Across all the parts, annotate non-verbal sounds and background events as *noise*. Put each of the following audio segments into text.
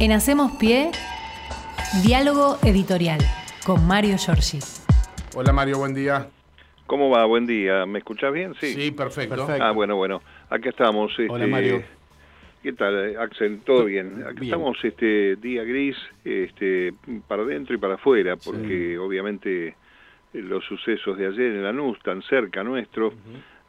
En Hacemos Pie, diálogo editorial con Mario Giorgi. Hola Mario, buen día. ¿Cómo va? Buen día. ¿Me escuchás bien? Sí. Sí, perfecto. Ah, bueno, bueno. Aquí estamos. Hola este, Mario. ¿Qué tal, Axel? ¿Todo bien? Aquí Bien. estamos este día gris, este para adentro y para afuera, porque obviamente los sucesos de ayer en Lanús, tan cerca nuestro,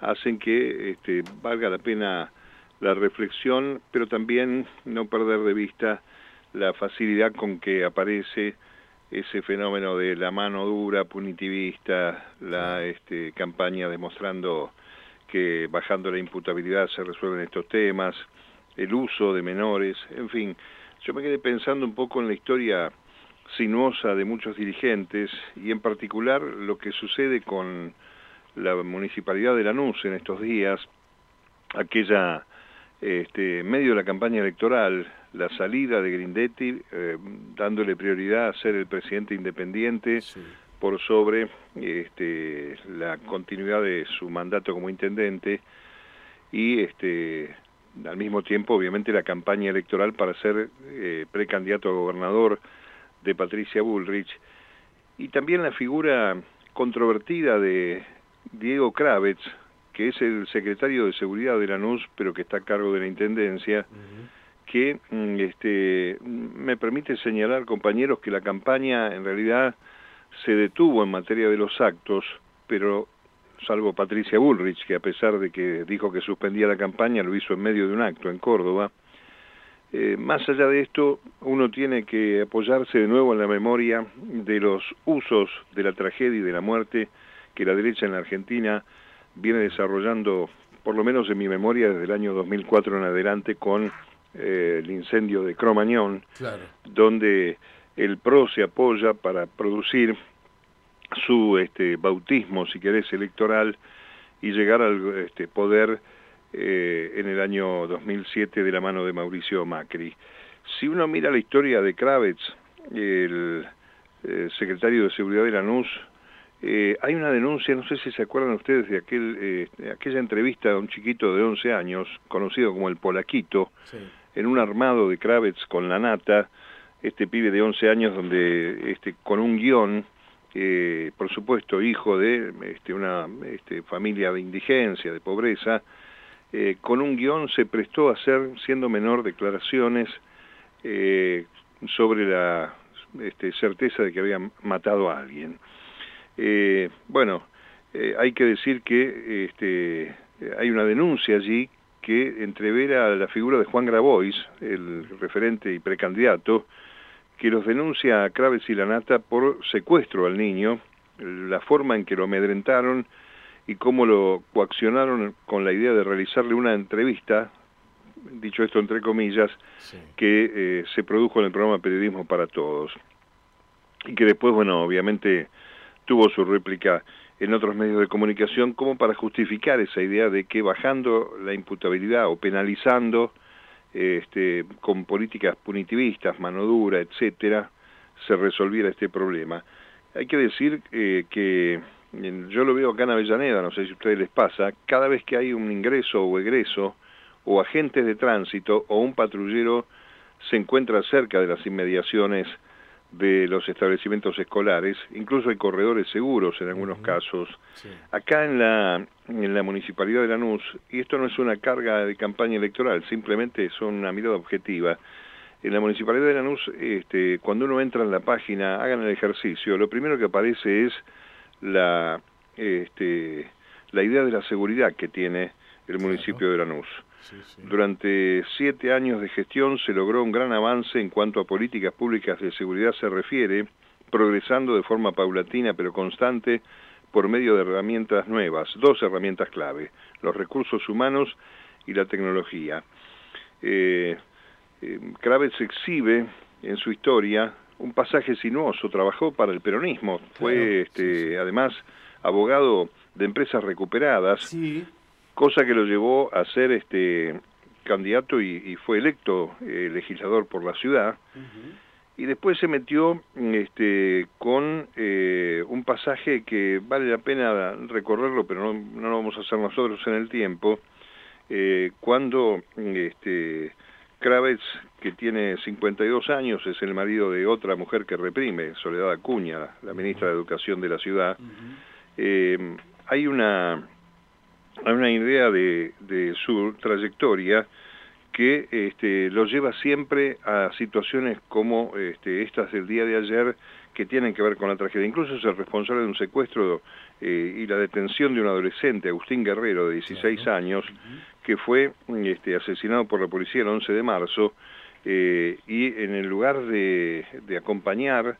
hacen que este, valga la pena la reflexión, pero también no perder de vista la facilidad con que aparece ese fenómeno de la mano dura, punitivista, la este, campaña demostrando que bajando la imputabilidad se resuelven estos temas, el uso de menores, en fin, yo me quedé pensando un poco en la historia sinuosa de muchos dirigentes y en particular lo que sucede con la municipalidad de Lanús en estos días, aquella este, en medio de la campaña electoral, la salida de Grindetti, eh, dándole prioridad a ser el presidente independiente Sí. por sobre este, la continuidad de su mandato como intendente y este, al mismo tiempo obviamente la campaña electoral para ser eh, precandidato a gobernador de Patricia Bullrich y también la figura controvertida de Diego Kravitz, que es el secretario de Seguridad de Lanús, pero que está a cargo de la Intendencia, que mm, este, me permite señalar, compañeros, que la campaña en realidad se detuvo en materia de los actos, pero salvo Patricia Bullrich, que a pesar de que dijo que suspendía la campaña, lo hizo en medio de un acto en Córdoba. Eh, más allá de esto, uno tiene que apoyarse de nuevo en la memoria de los usos de la tragedia y de la muerte que la derecha en la Argentina viene desarrollando, por lo menos en mi memoria, desde el año 2004 en adelante, con eh, el incendio de Cromañón, Claro. donde el PRO se apoya para producir su este, bautismo, si querés, electoral y llegar al este, poder eh, en el año 2007 de la mano de Mauricio Macri. Si uno mira la historia de Kravitz, el eh, secretario de Seguridad de Lanús, eh, hay una denuncia, no sé si se acuerdan ustedes de, aquel, eh, de aquella entrevista a un chiquito de 11 años, conocido como el Polaquito, Sí. en un armado de Kravitz con la nata, este pibe de 11 años donde este con un guion, eh, por supuesto hijo de este, una este, familia de indigencia, de pobreza, eh, con un guion se prestó a hacer, siendo menor, declaraciones eh, sobre la este, certeza de que habían matado a alguien. Eh, bueno, eh, hay que decir que este, hay una denuncia allí que entrevera la figura de Juan Grabois, el referente y precandidato, que los denuncia a Kraves y Lanata por secuestro al niño, la forma en que lo amedrentaron y cómo lo coaccionaron con la idea de realizarle una entrevista, dicho esto entre comillas, Sí. que eh, se produjo en el programa Periodismo para Todos. Y que después, bueno, obviamente tuvo su réplica en otros medios de comunicación como para justificar esa idea de que bajando la imputabilidad o penalizando este, con políticas punitivistas, mano dura, etcétera, se resolviera este problema. Hay que decir eh, que yo lo veo acá en Avellaneda, no sé si a ustedes les pasa, cada vez que hay un ingreso o egreso, o agentes de tránsito o un patrullero se encuentra cerca de las inmediaciones de los establecimientos escolares, incluso hay corredores seguros en algunos casos. Sí. Acá en la, en la Municipalidad de Lanús, y esto no es una carga de campaña electoral, simplemente es una mirada objetiva, en la Municipalidad de Lanús, este, cuando uno entra en la página, hagan el ejercicio, lo primero que aparece es la, este, la idea de la seguridad que tiene el municipio de Lanús. Sí, sí. Durante siete años de gestión se logró un gran avance en cuanto a políticas públicas de seguridad se refiere, progresando de forma paulatina pero constante por medio de herramientas nuevas, dos herramientas clave, los recursos humanos y la tecnología. Eh, eh, Kravitz exhibe en su historia un pasaje sinuoso, trabajó para el peronismo, fue Claro, este, sí, sí. además abogado de empresas recuperadas, Sí. Cosa que lo llevó a ser este candidato y, y fue electo eh, legislador por la ciudad y después se metió este con eh, un pasaje que vale la pena recorrerlo pero no, no lo vamos a hacer nosotros en el tiempo eh, cuando este Kravets, que tiene 52 años, es el marido de otra mujer que reprime, Soledad Acuña, la ministra de Educación de la ciudad. Eh, hay una hay una idea de, de su trayectoria que este, lo lleva siempre a situaciones como este, estas del día de ayer que tienen que ver con la tragedia. Incluso es el responsable de un secuestro eh, y la detención de un adolescente, Agustín Guerrero, de 16 años, que fue este, asesinado por la policía el 11 de marzo, eh, y en el lugar de, de acompañar,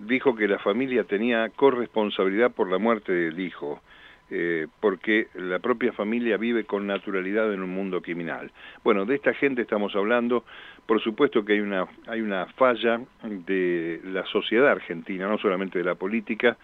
dijo que la familia tenía corresponsabilidad por la muerte del hijo. Eh, porque la propia familia vive con naturalidad en un mundo criminal. Bueno, de esta gente estamos hablando, por supuesto que hay una, hay una falla de la sociedad argentina, no solamente de la política,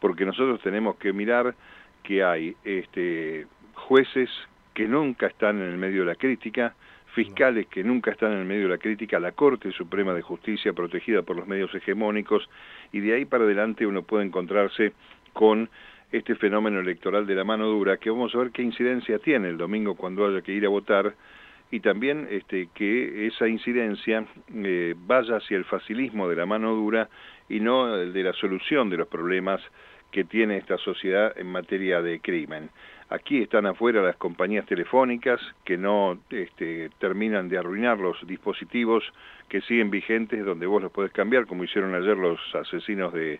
porque nosotros tenemos que mirar que hay este, jueces que nunca están en el medio de la crítica, fiscales que nunca están en el medio de la crítica, la Corte Suprema de Justicia protegida por los medios hegemónicos, y de ahí para adelante uno puede encontrarse con este fenómeno electoral de la mano dura, que vamos a ver qué incidencia tiene el domingo cuando haya que ir a votar, y también este, que esa incidencia eh, vaya hacia el facilismo de la mano dura y no el de la solución de los problemas que tiene esta sociedad en materia de crimen. Aquí están afuera las compañías telefónicas que no este, terminan de arruinar los dispositivos que siguen vigentes donde vos los podés cambiar, como hicieron ayer los asesinos de,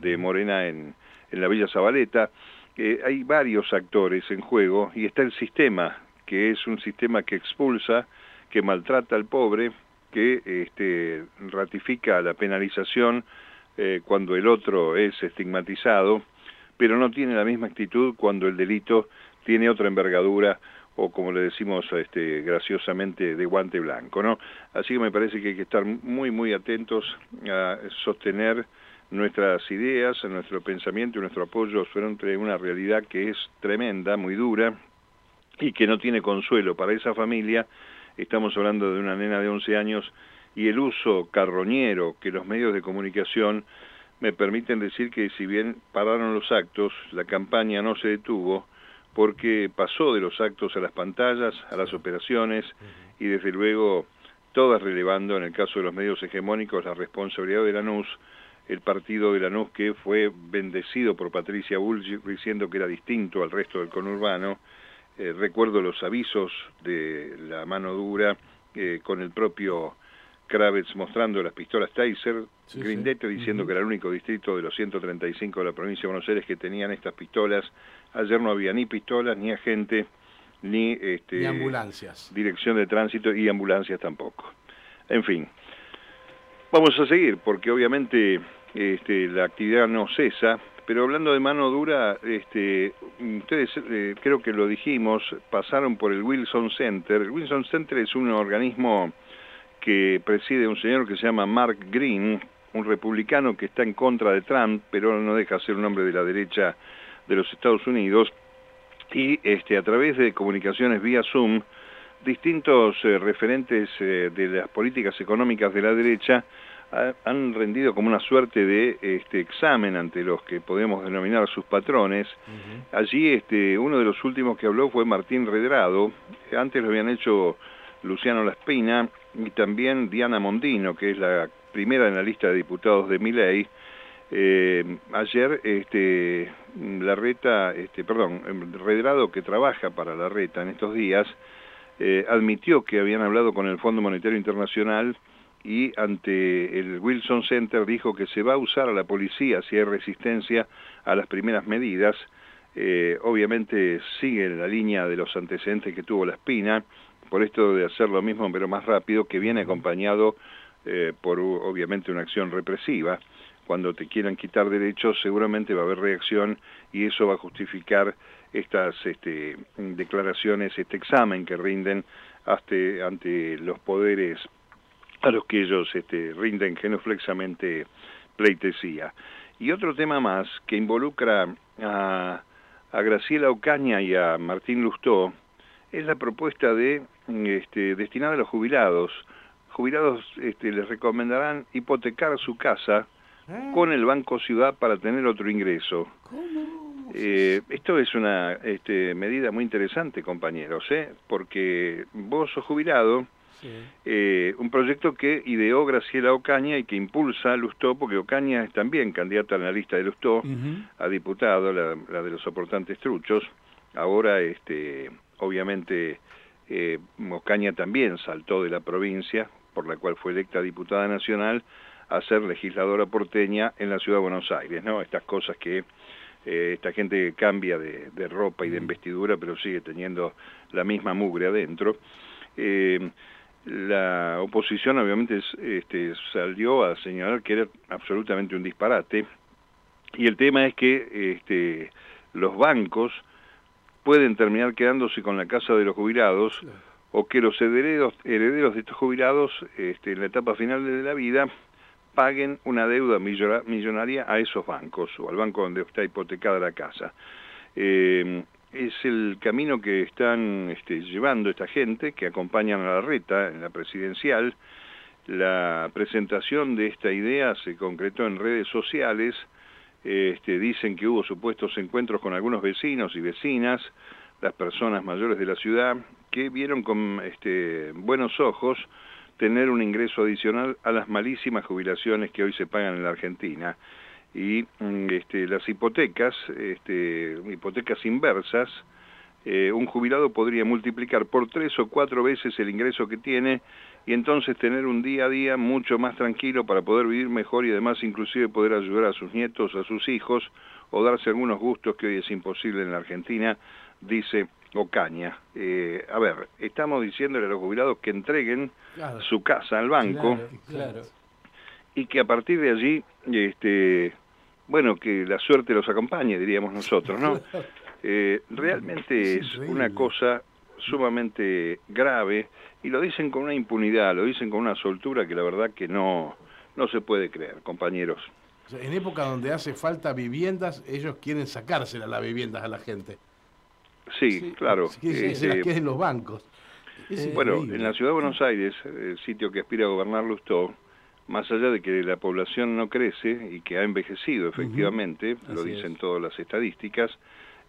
de Morena en, en la Villa Zabaleta, eh, hay varios actores en juego y está el sistema, que es un sistema que expulsa, que maltrata al pobre, que este, ratifica la penalización eh, cuando el otro es estigmatizado, pero no tiene la misma actitud cuando el delito tiene otra envergadura o como le decimos este, graciosamente de guante blanco, ¿no? Así que me parece que hay que estar muy muy atentos a sostener nuestras ideas, nuestro pensamiento y nuestro apoyo frente a una realidad que es tremenda, muy dura y que no tiene consuelo para esa familia. Estamos hablando de una nena de 11 años y el uso carroñero que los medios de comunicación me permiten decir que si bien pararon los actos, la campaña no se detuvo porque pasó de los actos a las pantallas, a las operaciones y desde luego todas relevando en el caso de los medios hegemónicos la responsabilidad de la NUS el partido de Lanús que fue bendecido por Patricia Bullrich diciendo que era distinto al resto del conurbano. Eh, recuerdo los avisos de la mano dura eh, con el propio Kravitz mostrando las pistolas Taser, sí, diciendo que era el único distrito de los 135 de la provincia de Buenos Aires que tenían estas pistolas. Ayer no había ni pistolas, ni agente, ni, este, ni ambulancias. Dirección de tránsito y ambulancias tampoco. En fin, vamos a seguir porque obviamente este, la actividad no cesa, pero hablando de mano dura, este, ustedes eh, creo que lo dijimos, pasaron por el Wilson Center. El Wilson Center es un organismo que preside un señor que se llama Mark Green, un republicano que está en contra de Trump, pero no deja ser un hombre de la derecha de los Estados Unidos, y este, a través de comunicaciones vía Zoom, distintos eh, referentes eh, de las políticas económicas de la derecha han rendido como una suerte de este, examen ante los que podemos denominar sus patrones. Allí este, uno de los últimos que habló fue Martín Redrado, antes lo habían hecho Luciano Laspina y también Diana Mondino, que es la primera en la lista de diputados de Miley. Eh, ayer este, la reta, este, perdón, Redrado que trabaja para la reta en estos días, eh, admitió que habían hablado con el Fondo Monetario Internacional y ante el Wilson Center dijo que se va a usar a la policía si hay resistencia a las primeras medidas. Eh, obviamente sigue la línea de los antecedentes que tuvo la espina, por esto de hacer lo mismo pero más rápido, que viene acompañado eh, por obviamente una acción represiva. Cuando te quieran quitar derechos seguramente va a haber reacción y eso va a justificar estas este, declaraciones, este examen que rinden ante los poderes a los que ellos este, rinden genuflexamente pleitesía. Y otro tema más que involucra a, a Graciela Ocaña y a Martín Lustó es la propuesta de este, destinada a los jubilados. Jubilados este, les recomendarán hipotecar su casa ah. con el Banco Ciudad para tener otro ingreso. Eh, esto es una este, medida muy interesante, compañeros, ¿eh? porque vos sos jubilado, Eh, un proyecto que ideó Graciela Ocaña y que impulsa Lustó, porque Ocaña es también candidata en la lista de Lustó a diputado, la, de los soportantes truchos. Ahora, este, obviamente, eh, Ocaña también saltó de la provincia, por la cual fue electa diputada nacional, a ser legisladora porteña en la ciudad de Buenos Aires, ¿no? Estas cosas que eh, esta gente cambia de, ropa y de investidura, pero sigue teniendo la misma mugre adentro. Eh, la oposición obviamente este, salió a señalar que era absolutamente un disparate, y el tema es que este, los bancos pueden terminar quedándose con la casa de los jubilados, o que los herederos, herederos de estos jubilados este, en la etapa final de la vida paguen una deuda millonaria a esos bancos o al banco donde está hipotecada la casa. Eh, es el camino que están este, llevando esta gente que acompañan a la reta en la presidencial. La presentación de esta idea se concretó en redes sociales. Este, dicen que hubo supuestos encuentros con algunos vecinos y vecinas, las personas mayores de la ciudad, que vieron con este, buenos ojos tener un ingreso adicional a las malísimas jubilaciones que hoy se pagan en la Argentina. Y mm, este, las hipotecas, este, hipotecas inversas, eh, un jubilado podría multiplicar por tres o cuatro veces el ingreso que tiene y entonces tener un día a día mucho más tranquilo para poder vivir mejor y además inclusive poder ayudar a sus nietos, a sus hijos o darse algunos gustos que hoy es imposible en la Argentina, dice Ocaña. Eh, a ver, estamos diciéndole a los jubilados que entreguen su casa al banco y que a partir de allí, este, bueno, que la suerte los acompañe, diríamos nosotros, ¿no? *laughs* Eh, realmente es, una cosa sumamente grave y lo dicen con una impunidad, lo dicen con una soltura que la verdad que no, no se puede creer, compañeros. en época donde hace falta viviendas, ellos quieren sacárselas las viviendas a la gente. Sí, claro. Que, se las este, queden los bancos. bueno, en la ciudad de Buenos Aires, el sitio que aspira a gobernar Lustó, más allá de que la población no crece y que ha envejecido efectivamente, lo dicen todas las estadísticas,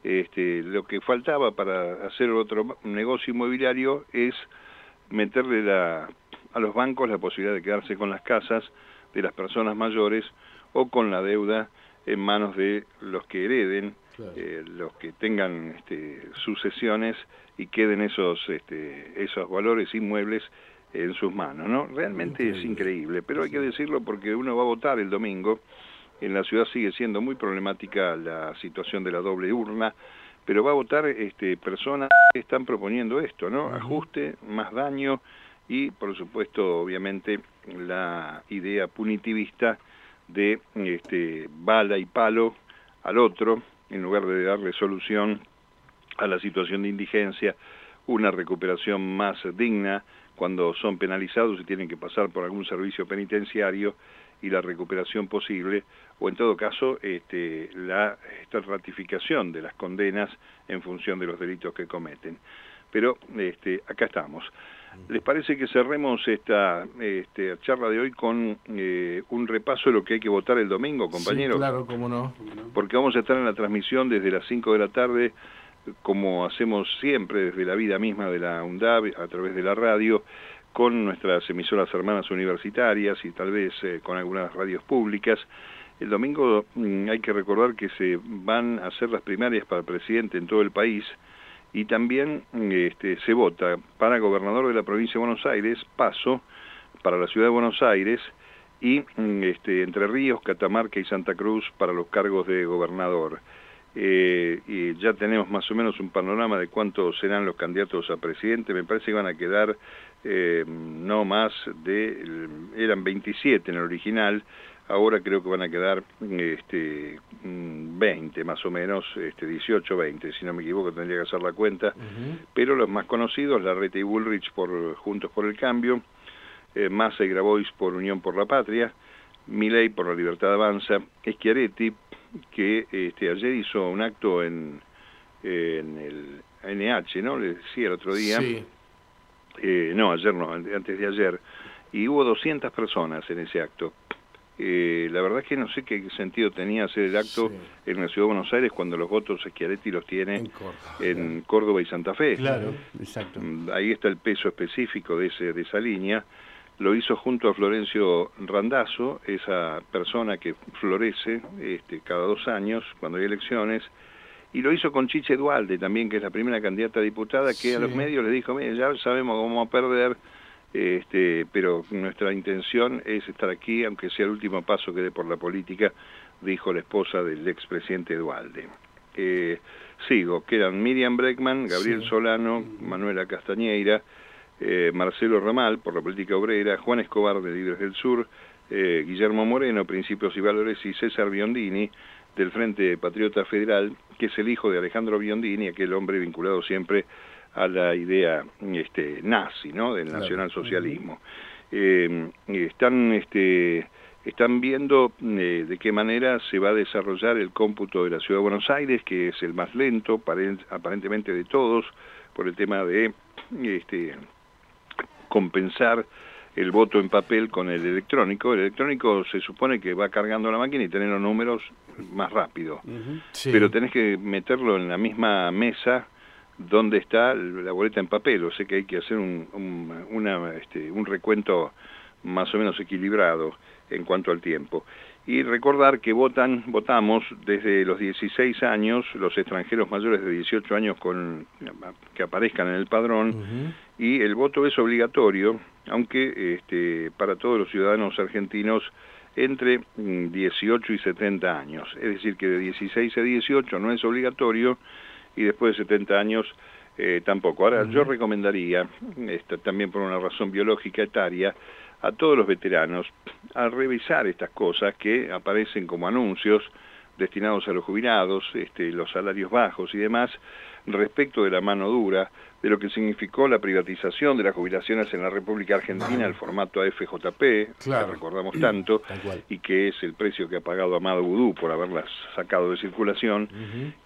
este, lo que faltaba para hacer otro negocio inmobiliario es meterle la, a los bancos la posibilidad de quedarse con las casas de las personas mayores o con la deuda en manos de los que hereden eh, los que tengan este, sucesiones y queden esos, este, esos valores inmuebles en sus manos, ¿no? Realmente es increíble, pero hay que decirlo porque uno va a votar el domingo, en la ciudad sigue siendo muy problemática la situación de la doble urna, pero va a votar este, personas que están proponiendo esto, ¿no? Ajuste, más daño y, por supuesto, obviamente, la idea punitivista de este, bala y palo al otro, en lugar de darle solución a la situación de indigencia, una recuperación más digna cuando son penalizados y tienen que pasar por algún servicio penitenciario y la recuperación posible, o en todo caso este, la esta ratificación de las condenas en función de los delitos que cometen. Pero este, acá estamos. ¿Les parece que cerremos esta este, charla de hoy con eh, un repaso de lo que hay que votar el domingo, compañeros? Sí, claro, cómo no. Porque vamos a estar en la transmisión desde las 5 de la tarde, como hacemos siempre desde la vida misma de la UNDAB, a través de la radio, con nuestras emisoras hermanas universitarias y tal vez eh, con algunas radios públicas. El domingo mm, hay que recordar que se van a hacer las primarias para presidente en todo el país, y también este, se vota para gobernador de la provincia de Buenos Aires, Paso, para la ciudad de Buenos Aires, y este, Entre Ríos, Catamarca y Santa Cruz para los cargos de gobernador. Eh, y ya tenemos más o menos un panorama de cuántos serán los candidatos a presidente, me parece que van a quedar eh, no más de, eran 27 en el original, ahora creo que van a quedar este, 20 más o menos, este, 18, 20, si no me equivoco tendría que hacer la cuenta, pero los más conocidos, Larreta y Bullrich por Juntos por el Cambio, eh, Massa y Grabois por Unión por la Patria, Milei por la Libertad Avanza, Schiaretti, que este, ayer hizo un acto en, en el NH, ¿no? Le decía el otro día. Eh, no, ayer no, antes de ayer. Y hubo 200 personas en ese acto. Eh, la verdad es que no sé qué sentido tenía hacer el acto en la Ciudad de Buenos Aires cuando los votos Schiaretti los tiene en Córdoba, y Santa Fe. Claro, exacto. Mm, ahí está el peso específico de, ese, de esa línea. Lo hizo junto a Florencio Randazzo, esa persona que florece este, cada dos años cuando hay elecciones, y lo hizo con Chiche Dualde también, que es la primera candidata a diputada, que a los medios le dijo, mire, ya sabemos cómo vamos a perder, este, pero nuestra intención es estar aquí, aunque sea el último paso que dé por la política, dijo la esposa del expresidente Dualde. Eh, sigo, quedan Miriam Breckman, Gabriel Solano, Manuela Castañeira, eh, Marcelo Ramal, por la política obrera, Juan Escobar de Libres del Sur, eh, Guillermo Moreno, Principios y Valores, y César Biondini, del Frente Patriota Federal, que es el hijo de Alejandro Biondini, aquel hombre vinculado siempre a la idea este, nazi, ¿no? Del nacionalsocialismo. Eh, están, este, están viendo eh, de qué manera se va a desarrollar el cómputo de la Ciudad de Buenos Aires, que es el más lento, aparentemente de todos, por el tema de este, compensar el voto en papel con el electrónico. El electrónico se supone que va cargando la máquina y tener los números más rápido. Pero tenés que meterlo en la misma mesa dónde está la boleta en papel, o sea que hay que hacer un, una, este, un recuento más o menos equilibrado en cuanto al tiempo. Y recordar que votan, votamos desde los 16 años, los extranjeros mayores de 18 años con, que aparezcan en el padrón, y el voto es obligatorio, aunque este, para todos los ciudadanos argentinos entre 18 mm, y 70 años. Es decir, que de 16 a 18 no es obligatorio, y después de 70 años eh, tampoco. Ahora, yo recomendaría, también por una razón biológica etaria, a todos los veteranos a revisar estas cosas que aparecen como anuncios destinados a los jubilados, este, los salarios bajos y demás, respecto de la mano dura, de lo que significó la privatización de las jubilaciones en la República Argentina, el formato AFJP, que recordamos tanto, *clears throat* y que es el precio que ha pagado Amado Vudú por haberlas sacado de circulación,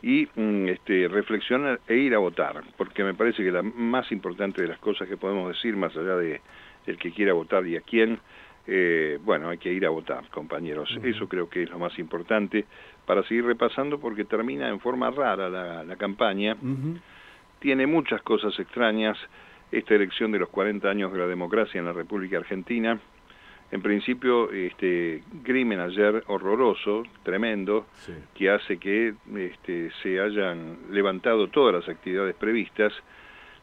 y mm, este, reflexionar e ir a votar, porque me parece que la más importante de las cosas que podemos decir, más allá de el que quiera votar y a quién, eh, bueno, hay que ir a votar, compañeros. Eso creo que es lo más importante para seguir repasando porque termina en forma rara la, campaña. Tiene muchas cosas extrañas esta elección de los 40 años de la democracia en la República Argentina. En principio, este crimen ayer horroroso, tremendo, que hace que este, se hayan levantado todas las actividades previstas.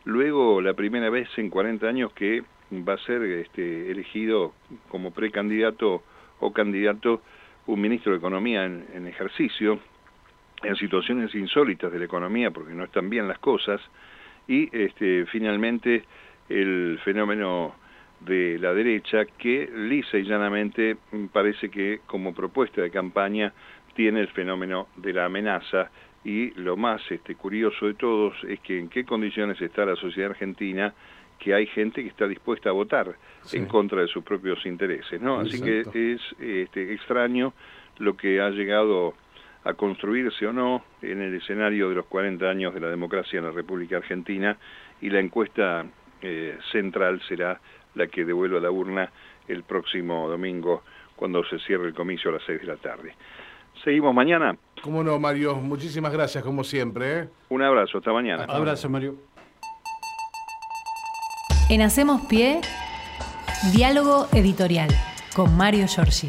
Luego, la primera vez en 40 años que va a ser este, elegido como precandidato o candidato un ministro de Economía en, ejercicio, en situaciones insólitas de la economía porque no están bien las cosas, y este, finalmente el fenómeno de la derecha que lisa y llanamente parece que como propuesta de campaña tiene el fenómeno de la amenaza y lo más este, curioso de todos es que en qué condiciones está la sociedad argentina que hay gente que está dispuesta a votar en contra de sus propios intereses, ¿no? Así que es este, extraño lo que ha llegado a construirse o no en el escenario de los 40 años de la democracia en la República Argentina y la encuesta eh, central será la que devuelva la urna el próximo domingo cuando se cierre el comicio a las 6 de la tarde. ¿Seguimos mañana? Cómo no, Mario. Muchísimas gracias, como siempre. ¿eh? Un abrazo. Hasta mañana. abrazo, Mario. En Hacemos Pie, diálogo editorial con Mario Giorgi.